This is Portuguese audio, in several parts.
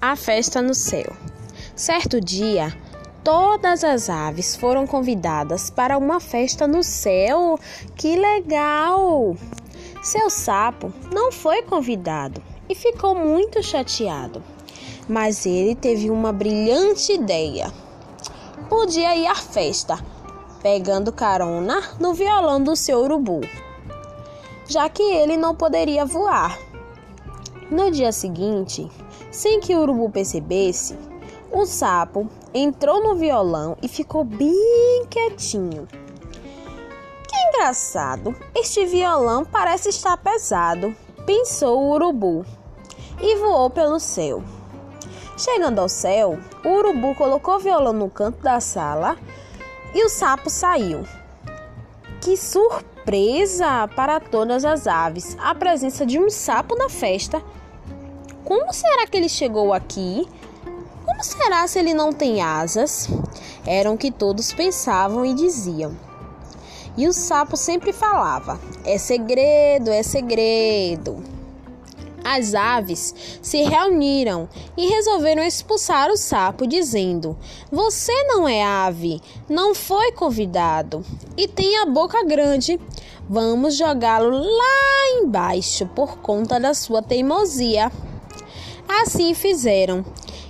A festa no céu. Certo dia, todas as aves foram convidadas para uma festa no céu. Que legal! Seu sapo não foi convidado e ficou muito chateado. Mas ele teve uma brilhante ideia. Podia ir à festa, pegando carona no violão do seu urubu, já que ele não poderia voar. No dia seguinte, sem que o urubu percebesse, o sapo entrou no violão e ficou bem quietinho. Que engraçado! Este violão parece estar pesado, pensou o urubu e voou pelo céu. Chegando ao céu, o urubu colocou o violão no canto da sala e o sapo saiu. Que surpresa para todas as aves! A presença de um sapo na festa como será que ele chegou aqui? Como será se ele não tem asas? Eram o que todos pensavam e diziam. E o sapo sempre falava: É segredo, é segredo. As aves se reuniram e resolveram expulsar o sapo, dizendo: Você não é ave, não foi convidado e tem a boca grande. Vamos jogá-lo lá embaixo por conta da sua teimosia. Assim fizeram.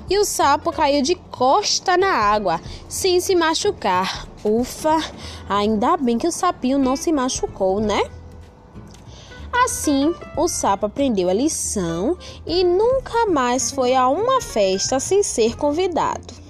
E o sapo caiu de costa na água, sem se machucar. Ufa, ainda bem que o sapinho não se machucou, né? Assim, o sapo aprendeu a lição e nunca mais foi a uma festa sem ser convidado.